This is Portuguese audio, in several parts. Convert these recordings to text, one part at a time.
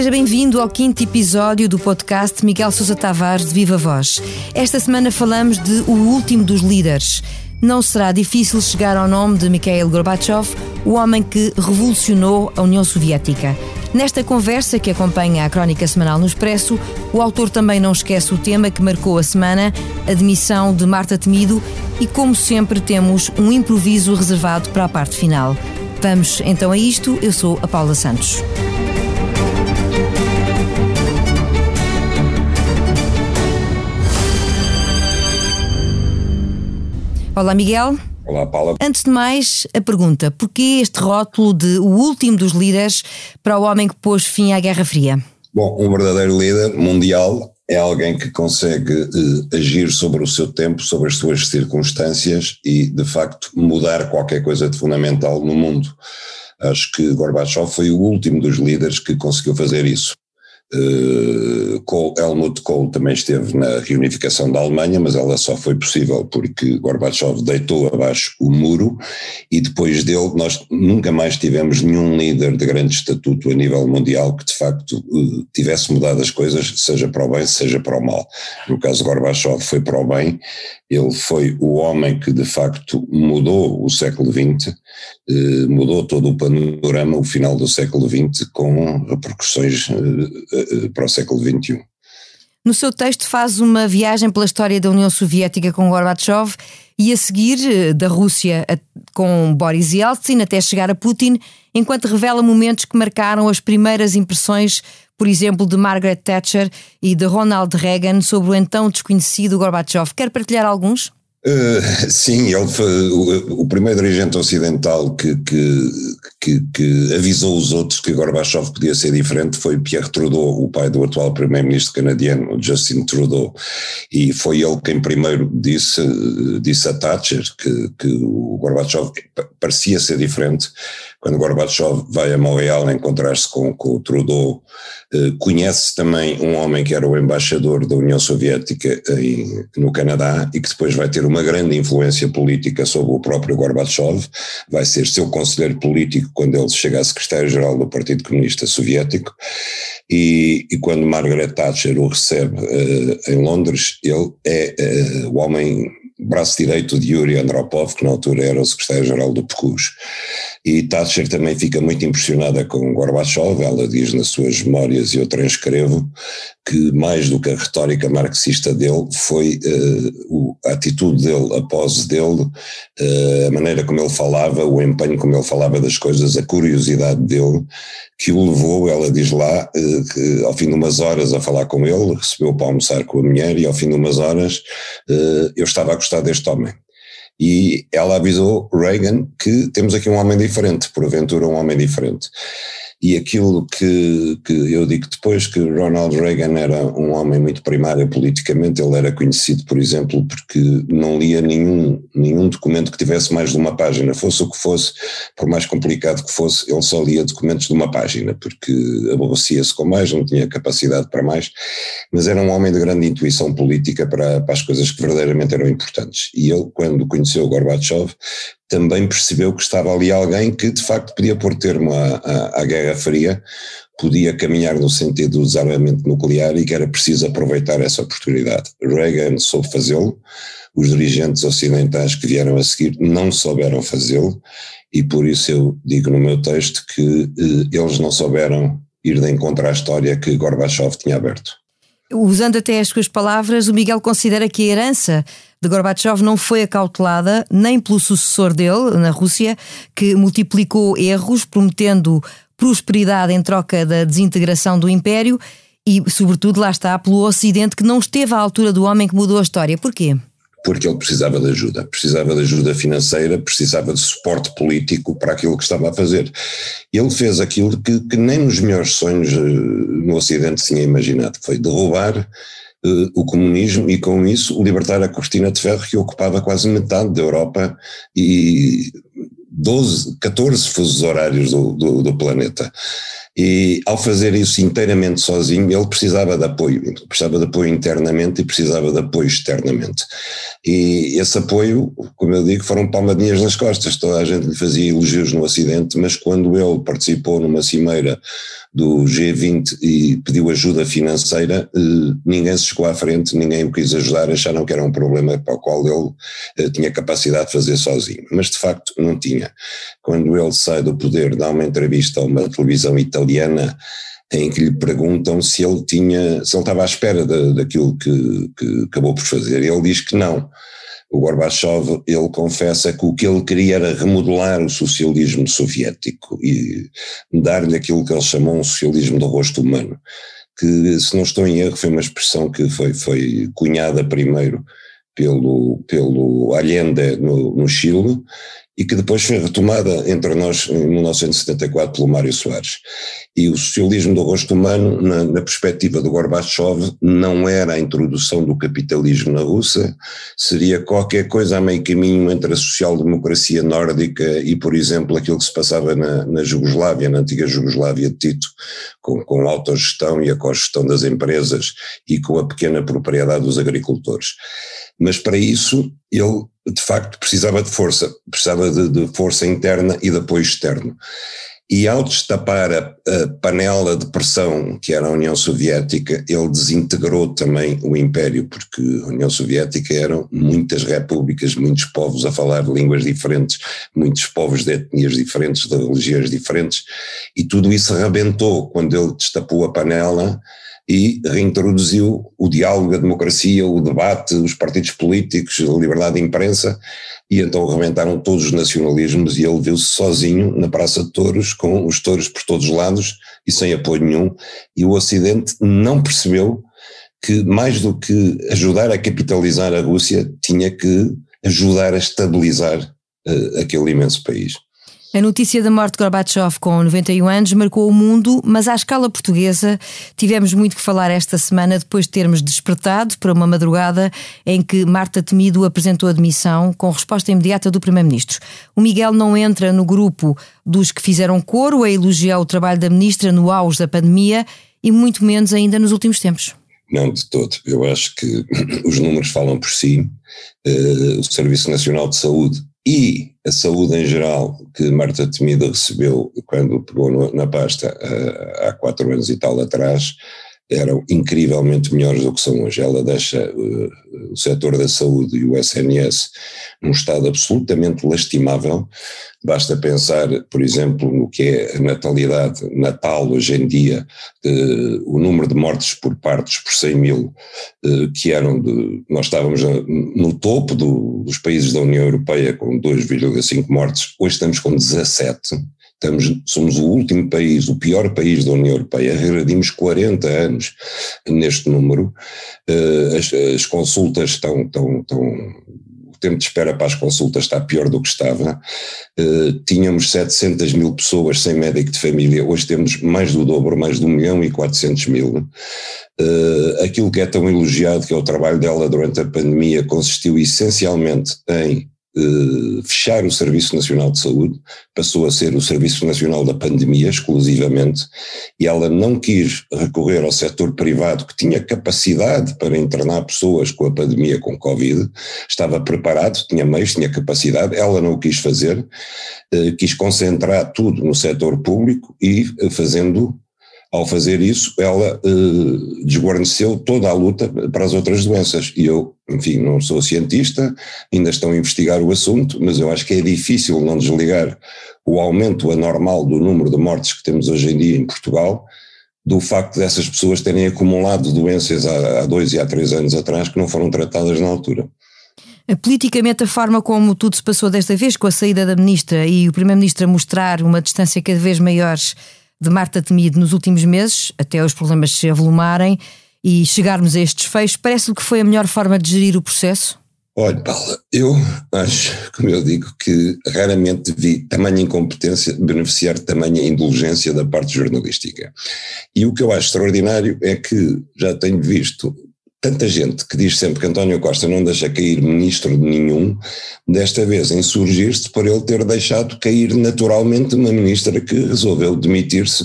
Seja bem-vindo ao quinto episódio do podcast Miguel Sousa Tavares de Viva Voz. Esta semana falamos de O Último dos Líderes. Não será difícil chegar ao nome de Mikhail Gorbachev, o homem que revolucionou a União Soviética. Nesta conversa que acompanha a crónica semanal no Expresso, o autor também não esquece o tema que marcou a semana, a demissão de Marta Temido, e como sempre temos um improviso reservado para a parte final. Vamos então a isto, eu sou a Paula Santos. Olá, Miguel. Olá, Paula. Antes de mais, a pergunta: porquê este rótulo de o último dos líderes para o homem que pôs fim à Guerra Fria? Bom, um verdadeiro líder mundial é alguém que consegue eh, agir sobre o seu tempo, sobre as suas circunstâncias e, de facto, mudar qualquer coisa de fundamental no mundo. Acho que Gorbachev foi o último dos líderes que conseguiu fazer isso. Uh, Kohl, Helmut Kohl também esteve na reunificação da Alemanha, mas ela só foi possível porque Gorbachev deitou abaixo o muro e depois dele nós nunca mais tivemos nenhum líder de grande estatuto a nível mundial que de facto uh, tivesse mudado as coisas, seja para o bem, seja para o mal. No caso Gorbachev foi para o bem, ele foi o homem que de facto mudou o século XX, uh, mudou todo o panorama, o final do século XX com repercussões eh, para o século XXI. No seu texto faz uma viagem pela história da União Soviética com Gorbachev e a seguir eh, da Rússia com Boris Yeltsin até chegar a Putin, enquanto revela momentos que marcaram as primeiras impressões, por exemplo, de Margaret Thatcher e de Ronald Reagan sobre o então desconhecido Gorbachev. Quer partilhar alguns? Uh, sim, ele foi o, o, primeiro dirigente ocidental que, que, que, que, avisou os outros que Gorbachev podia ser diferente foi Pierre Trudeau, o pai do atual primeiro-ministro canadiano, Justin Trudeau, e foi ele quem primeiro disse, disse a Thatcher que, que o Gorbachev parecia ser diferente. Quando Gorbachev vai a Montreal encontrar-se com, com o Trudeau, uh, conhece também um homem que era o embaixador da União Soviética em, no Canadá e que depois vai ter uma grande influência política sobre o próprio Gorbachev, vai ser seu conselheiro político quando ele chega a secretário-geral do Partido Comunista Soviético, e, e quando Margaret Thatcher o recebe uh, em Londres, ele é uh, o homem braço direito de Yuri Andropov, que na altura era o secretário-geral do PECUS. E Thatcher também fica muito impressionada com Gorbachev, ela diz nas suas memórias, e eu transcrevo, que mais do que a retórica marxista dele foi uh, a atitude dele, a pose dele, uh, a maneira como ele falava, o empenho como ele falava das coisas, a curiosidade dele, que o levou, ela diz lá, uh, que ao fim de umas horas a falar com ele, recebeu para almoçar com a mulher e ao fim de umas horas eu estava a gostar deste homem e ela avisou Reagan que temos aqui um homem diferente, porventura um homem diferente. E aquilo que, que eu digo depois, que Ronald Reagan era um homem muito primário politicamente, ele era conhecido, por exemplo, porque não lia nenhum, nenhum documento que tivesse mais de uma página, fosse o que fosse, por mais complicado que fosse, ele só lia documentos de uma página, porque aborrecia-se com mais, não tinha capacidade para mais, mas era um homem de grande intuição política para, para as coisas que verdadeiramente eram importantes. E ele, quando conheceu Gorbachev, também percebeu que estava ali alguém que de facto podia pôr termo à, à, à Guerra Fria, podia caminhar no sentido do desarmamento nuclear e que era preciso aproveitar essa oportunidade. Reagan soube fazê-lo, os dirigentes ocidentais que vieram a seguir não souberam fazê-lo e por isso eu digo no meu texto que eh, eles não souberam ir de encontro à história que Gorbachev tinha aberto. Usando até as suas palavras, o Miguel considera que a herança de Gorbachev não foi acautelada nem pelo sucessor dele, na Rússia, que multiplicou erros, prometendo prosperidade em troca da desintegração do Império, e, sobretudo, lá está, pelo Ocidente, que não esteve à altura do homem que mudou a história. Porquê? Porque ele precisava de ajuda, precisava de ajuda financeira, precisava de suporte político para aquilo que estava a fazer. Ele fez aquilo que, que nem nos melhores sonhos eh, no Ocidente tinha imaginado, foi derrubar uh, o comunismo e com isso libertar a cortina de ferro que ocupava quase metade da Europa e 12, 14 fusos horários do, do, do planeta. E ao fazer isso inteiramente sozinho, ele precisava de apoio, precisava de apoio internamente e precisava de apoio externamente. E esse apoio, como eu digo, foram palmadinhas nas costas. Toda a gente lhe fazia elogios no Ocidente, mas quando ele participou numa cimeira do G20 e pediu ajuda financeira, eh, ninguém se chegou à frente, ninguém o quis ajudar, acharam que era um problema para o qual ele eh, tinha capacidade de fazer sozinho. Mas de facto não tinha. Quando ele sai do poder, dá uma entrevista a uma televisão italiana em que lhe perguntam se ele tinha, se ele estava à espera de, daquilo que, que acabou por fazer. Ele diz que não o Gorbachev, ele confessa que o que ele queria era remodelar o socialismo soviético e dar-lhe aquilo que ele chamou um socialismo do rosto humano, que, se não estou em erro, foi uma expressão que foi, foi cunhada primeiro pelo, pelo Allende no, no Chile e que depois foi retomada entre nós em 1974 pelo Mário Soares. E o socialismo do rosto humano, na, na, perspectiva do Gorbachev, não era a introdução do capitalismo na Rússia, seria qualquer coisa a meio caminho entre a social-democracia nórdica e, por exemplo, aquilo que se passava na, na Jugoslávia, na antiga Jugoslávia de Tito, com, com a autogestão e a cogestão das empresas e com a pequena propriedade dos agricultores. Mas para isso ele de facto precisava de força, precisava de, de força interna e de apoio externo. E ao destapar a, a, panela de pressão que era a União Soviética, ele desintegrou também o Império, porque a União Soviética eram muitas repúblicas, muitos povos a falar línguas diferentes, muitos povos de etnias diferentes, de religiões diferentes, e tudo isso arrebentou quando ele destapou a panela e reintroduziu o diálogo, a democracia, o debate, os partidos políticos, a liberdade de imprensa, e então arrebentaram todos os nacionalismos e ele viu-se sozinho na Praça de Touros, com os touros por todos os lados e sem apoio nenhum, e o Ocidente não percebeu que mais do que ajudar a capitalizar a Rússia, tinha que ajudar a estabilizar uh, aquele imenso país. A notícia da morte de Gorbachev com 91 anos marcou o mundo, mas à escala portuguesa tivemos muito que falar esta semana depois de termos despertado para uma madrugada em que Marta Temido apresentou a demissão com resposta imediata do Primeiro-Ministro. O Miguel não entra no grupo dos que fizeram coro a elogiar o trabalho da Ministra no auge da pandemia e muito menos ainda nos últimos tempos. Não, de todo. Eu acho que os números falam por si. Uh, o Serviço Nacional de Saúde e a saúde em geral que Marta Temida recebeu quando pegou na pasta uh, há quatro anos e tal atrás eram incrivelmente melhores do que são hoje. Ela deixa uh, o setor da saúde e o SNS num estado absolutamente lastimável. Basta pensar, por exemplo, no que é a natalidade natal hoje em dia, uh, o número de mortes por partos por 100 mil, uh, que eram de, nós estávamos no topo do, dos países da União Europeia com 2,5 mortes, hoje estamos com 17 Estamos, somos o último país, o pior país da União Europeia, regredimos 40 anos neste número, uh, as, as, consultas estão, estão, estão, o tempo de espera para as consultas está pior do que estava, uh, tínhamos 700 mil pessoas sem médico de família, hoje temos mais do dobro, mais de 1 milhão e 400 mil, uh, aquilo que é tão elogiado, que é o trabalho dela durante a pandemia, consistiu essencialmente em eh, fechar o Serviço Nacional de Saúde, passou a ser o Serviço Nacional da Pandemia exclusivamente, e ela não quis recorrer ao setor privado que tinha capacidade para internar pessoas com a pandemia com Covid, estava preparado, tinha meios, tinha capacidade, ela não o quis fazer, eh, quis concentrar tudo no setor público e eh, fazendo ao fazer isso, ela eh, desguarneceu toda a luta para as outras doenças. E eu, enfim, não sou cientista, ainda estão a investigar o assunto, mas eu acho que é difícil não desligar o aumento anormal do número de mortes que temos hoje em dia em Portugal do facto dessas pessoas terem acumulado doenças há, há dois e há três anos atrás que não foram tratadas na altura. Politicamente, a forma como tudo se passou desta vez, com a saída da ministra e o primeiro-ministro a mostrar uma distância cada vez maior de Marta Temido nos últimos meses, até os problemas se avolumarem e chegarmos a estes fechos, parece-lhe que foi a melhor forma de gerir o processo? Olha, Paula, eu acho, como eu digo, que raramente vi tamanha incompetência beneficiar de tamanha indulgência da parte jornalística. E o que eu acho extraordinário é que já tenho visto tanta gente que diz sempre que António Costa não deixa cair ministro nenhum, desta vez insurgir-se por ele ter deixado cair naturalmente uma ministra que resolveu demitir-se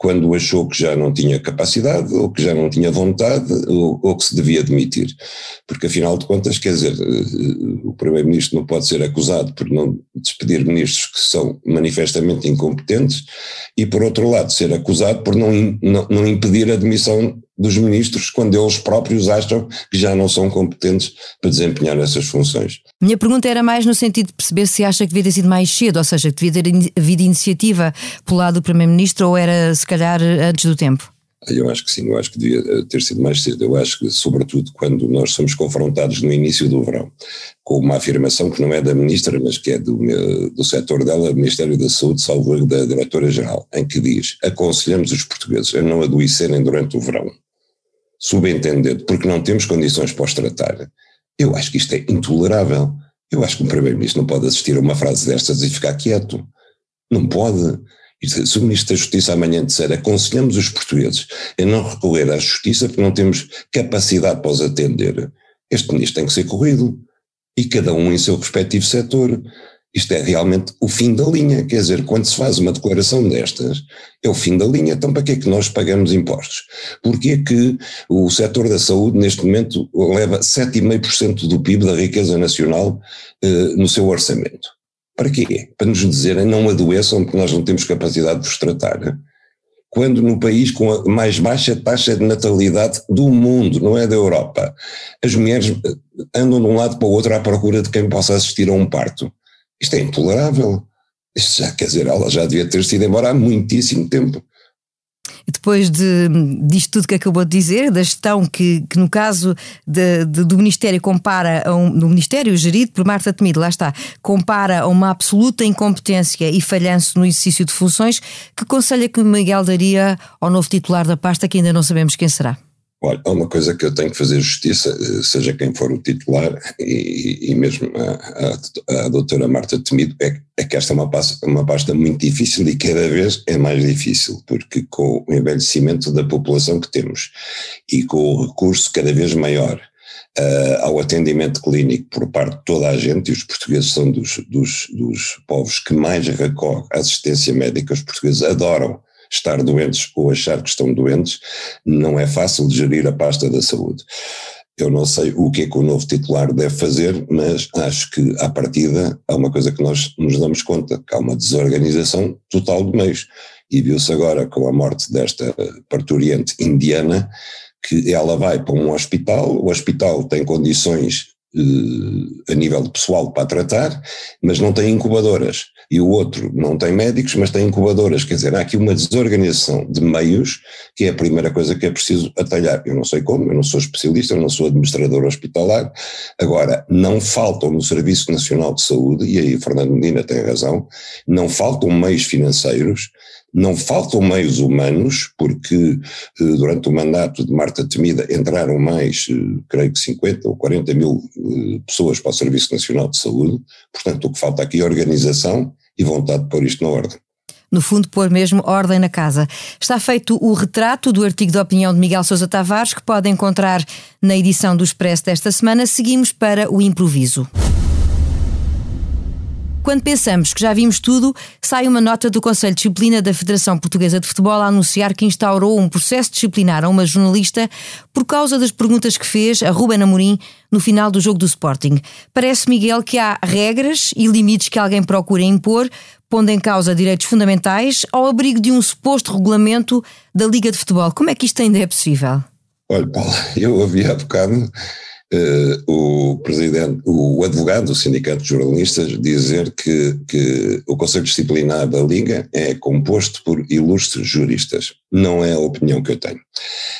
quando achou que já não tinha capacidade, ou que já não tinha vontade, ou, ou que se devia demitir. Porque, afinal de contas, quer dizer, eh, o Primeiro-Ministro não pode ser acusado por não despedir ministros que são manifestamente incompetentes, e, por outro lado, ser acusado por não, não, não impedir a demissão dos ministros quando eles próprios acham que já não são competentes para desempenhar essas funções. Minha pergunta era mais no sentido de perceber se acha que devia ter sido mais cedo, ou seja, que devia ter havido iniciativa pelo lado do Primeiro-Ministro ou era se calhar antes do tempo? Eu acho que sim, eu acho que devia eh, ter sido mais cedo. Eu acho que, sobretudo, quando nós somos confrontados no início do verão com uma afirmação que não é da ministra, mas que é do, do setor dela, Ministério da Saúde, salvo da Diretora-Geral, em que diz: aconselhamos os portugueses a não adoecerem durante o verão subentendendo, porque não temos condições para os tratar, eu acho que isto é intolerável. Eu acho que o Primeiro-Ministro não pode assistir a uma frase destas e ficar quieto. Não pode. Se o Ministro da Justiça amanhã disser aconselhamos os portugueses a não recorrer à Justiça porque não temos capacidade para os atender, este Ministro tem que ser corrido. E cada um em seu respectivo setor. Isto é realmente o fim da linha, quer dizer, quando se faz uma declaração destas, é o fim da linha, então para que é que nós pagamos impostos? Porquê é que o setor da saúde neste momento leva 7,5% do PIB da riqueza nacional eh, no seu orçamento? Para quê? Para nos dizerem não adoeçam porque nós não temos capacidade de vos tratar. Quando no país com a mais baixa taxa de natalidade do mundo, não é da Europa, as mulheres eh, andam de um lado para o outro à procura de quem possa assistir a um parto isto é intolerável. Isto já, quer dizer, ela já devia ter sido embora há muitíssimo tempo. Depois de, disto tudo que acabou de dizer, da gestão que, que no caso de, de, do Ministério compara a um, do Ministério gerido por Marta Temido, lá está, compara a uma absoluta incompetência e falhanço no exercício de funções, que conselho é que Miguel daria ao novo titular da pasta que ainda não sabemos quem será? Olha, há uma coisa que eu tenho que fazer justiça, eh, seja quem for o titular, e, e mesmo a, a, a, doutora Marta Temido, é, é que esta é uma pasta, uma pasta muito difícil e cada vez é mais difícil, porque com o envelhecimento da população que temos e com o recurso cada vez maior uh, ao atendimento clínico por parte de toda a gente, e os portugueses são dos, dos, dos povos que mais recorrem à assistência médica, os portugueses adoram estar doentes ou achar que estão doentes, não é fácil de gerir a pasta da saúde. Eu não sei o que é que o novo titular deve fazer, mas acho que, à partida, há uma coisa que nós nos damos conta, que há uma desorganização total de meios. E viu-se agora com a morte desta parturiente indiana, que ela vai para um hospital, o hospital tem condições eh, a nível pessoal para tratar, mas não tem incubadoras e o outro não tem médicos, mas tem incubadoras. Quer dizer, há aqui uma desorganização de meios que é a primeira coisa que é preciso atalhar. Eu não sei como, eu não sou especialista, eu não sou administrador hospitalar. Agora, não faltam no Serviço Nacional de Saúde, e aí Fernando Medina tem razão, não faltam meios financeiros não faltam meios humanos, porque eh, durante o mandato de Marta Temida entraram mais, eh, creio que 50 ou 40 mil eh, pessoas para o Serviço Nacional de Saúde, portanto o que falta aqui é organização e vontade de pôr isto na ordem no fundo, pôr mesmo ordem na casa. Está feito o retrato do artigo de opinião de Miguel Sousa Tavares, que pode encontrar na edição do Expresso desta semana. Seguimos para o improviso. Quando pensamos que já vimos tudo, sai uma nota do Conselho de Disciplina da Federação Portuguesa de Futebol a anunciar que instaurou um processo disciplinar a uma jornalista por causa das perguntas que fez a Ruben Amorim no final do jogo do Sporting. Parece, Miguel, que há regras e limites que alguém procura impor, pondo em causa direitos fundamentais ao abrigo de um suposto regulamento da Liga de Futebol. Como é que isto ainda é possível? Olha, Paulo, eu ouvi há bocado uh, o presidente, o advogado do Sindicato de Jornalistas dizer que, que o Conselho Disciplinar da Liga é composto por ilustres juristas. Não é a opinião que eu tenho.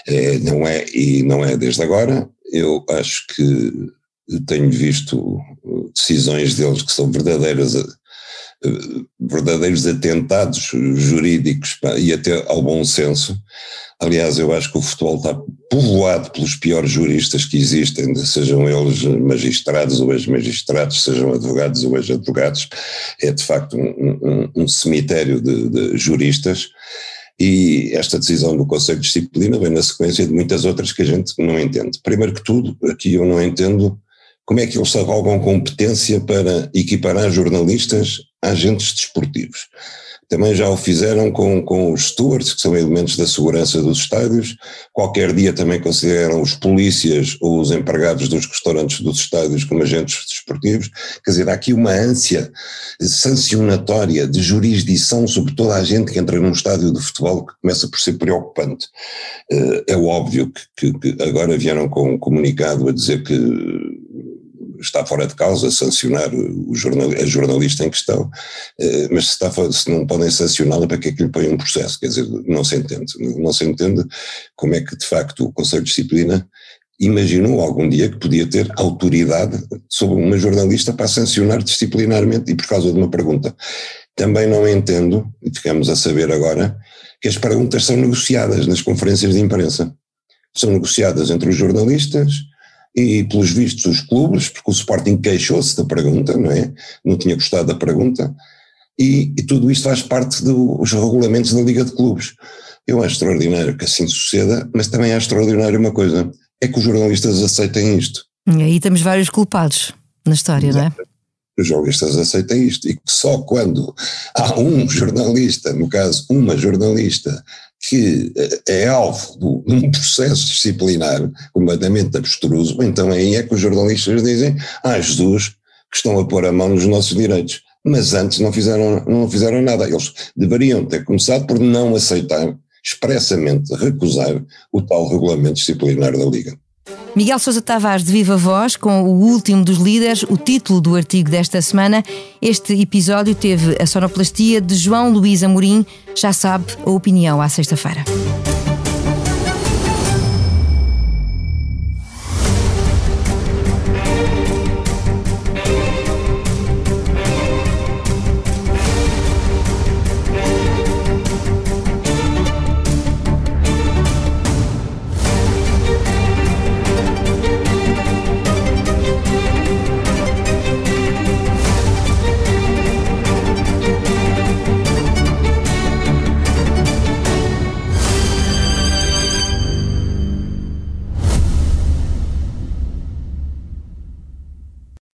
É, não é, e não é desde agora. Eu acho que tenho visto decisões deles que são verdadeiras eh, verdadeiros atentados jurídicos e até ao bom senso, Aliás, eu acho que o futebol está povoado pelos piores juristas que existem, sejam eles magistrados ou ex-magistrados, sejam advogados ou ex-advogados. É de facto um, um, um cemitério de, de juristas. E esta decisão do Conselho de Disciplina vem na sequência de muitas outras que a gente não entende. Primeiro que tudo, aqui eu não entendo como é que eles arrogam competência para equiparar jornalistas agentes desportivos também já o fizeram com, com os stewards, que são elementos da segurança dos estádios. Qualquer dia também consideram os polícias ou os empregados dos restaurantes dos estádios como agentes desportivos. Quer dizer, há aqui uma ânsia sancionatória de jurisdição sobre toda a gente que entra num estádio de futebol que começa por ser preocupante. Eh, é óbvio que, que, que agora vieram com um comunicado a dizer que está fora de causa sancionar o jornal, a jornalista em questão, eh, mas se, está, se não podem sancioná-la, para que é que lhe põe um processo? Quer dizer, não se entende. Não se entende como é que, de facto, o Conselho de Disciplina imaginou algum dia que podia ter autoridade sobre uma jornalista para sancionar disciplinarmente e por causa de uma pergunta. Também não entendo, e ficamos a saber agora, que as perguntas são negociadas nas conferências de imprensa. São negociadas entre os jornalistas, e pelos vistos os clubes, porque o Sporting queixou-se da pergunta, não é? Não tinha gostado da pergunta, e, e, tudo isto faz parte dos regulamentos da Liga de Clubes. Eu acho extraordinário que assim suceda, mas também acho extraordinário uma coisa, é que os jornalistas aceitem isto. E aí temos vários culpados na história, Exato. não é? Os jornalistas aceitem isto e que só quando há um jornalista, no caso uma jornalista, que eh, é alvo de um processo disciplinar completamente abstruso, então aí é que os jornalistas dizem, ah Jesus, que estão a pôr a mão nos nossos direitos. Mas antes não fizeram, não fizeram nada. Eles deveriam ter começado por não aceitar, expressamente recusar o tal regulamento disciplinar da Liga. Miguel Sousa Tavares de Viva Voz, com o último dos líderes, o título do artigo desta semana. Este episódio teve a sonoplastia de João Luís Amorim. Já sabe a opinião à sexta-feira.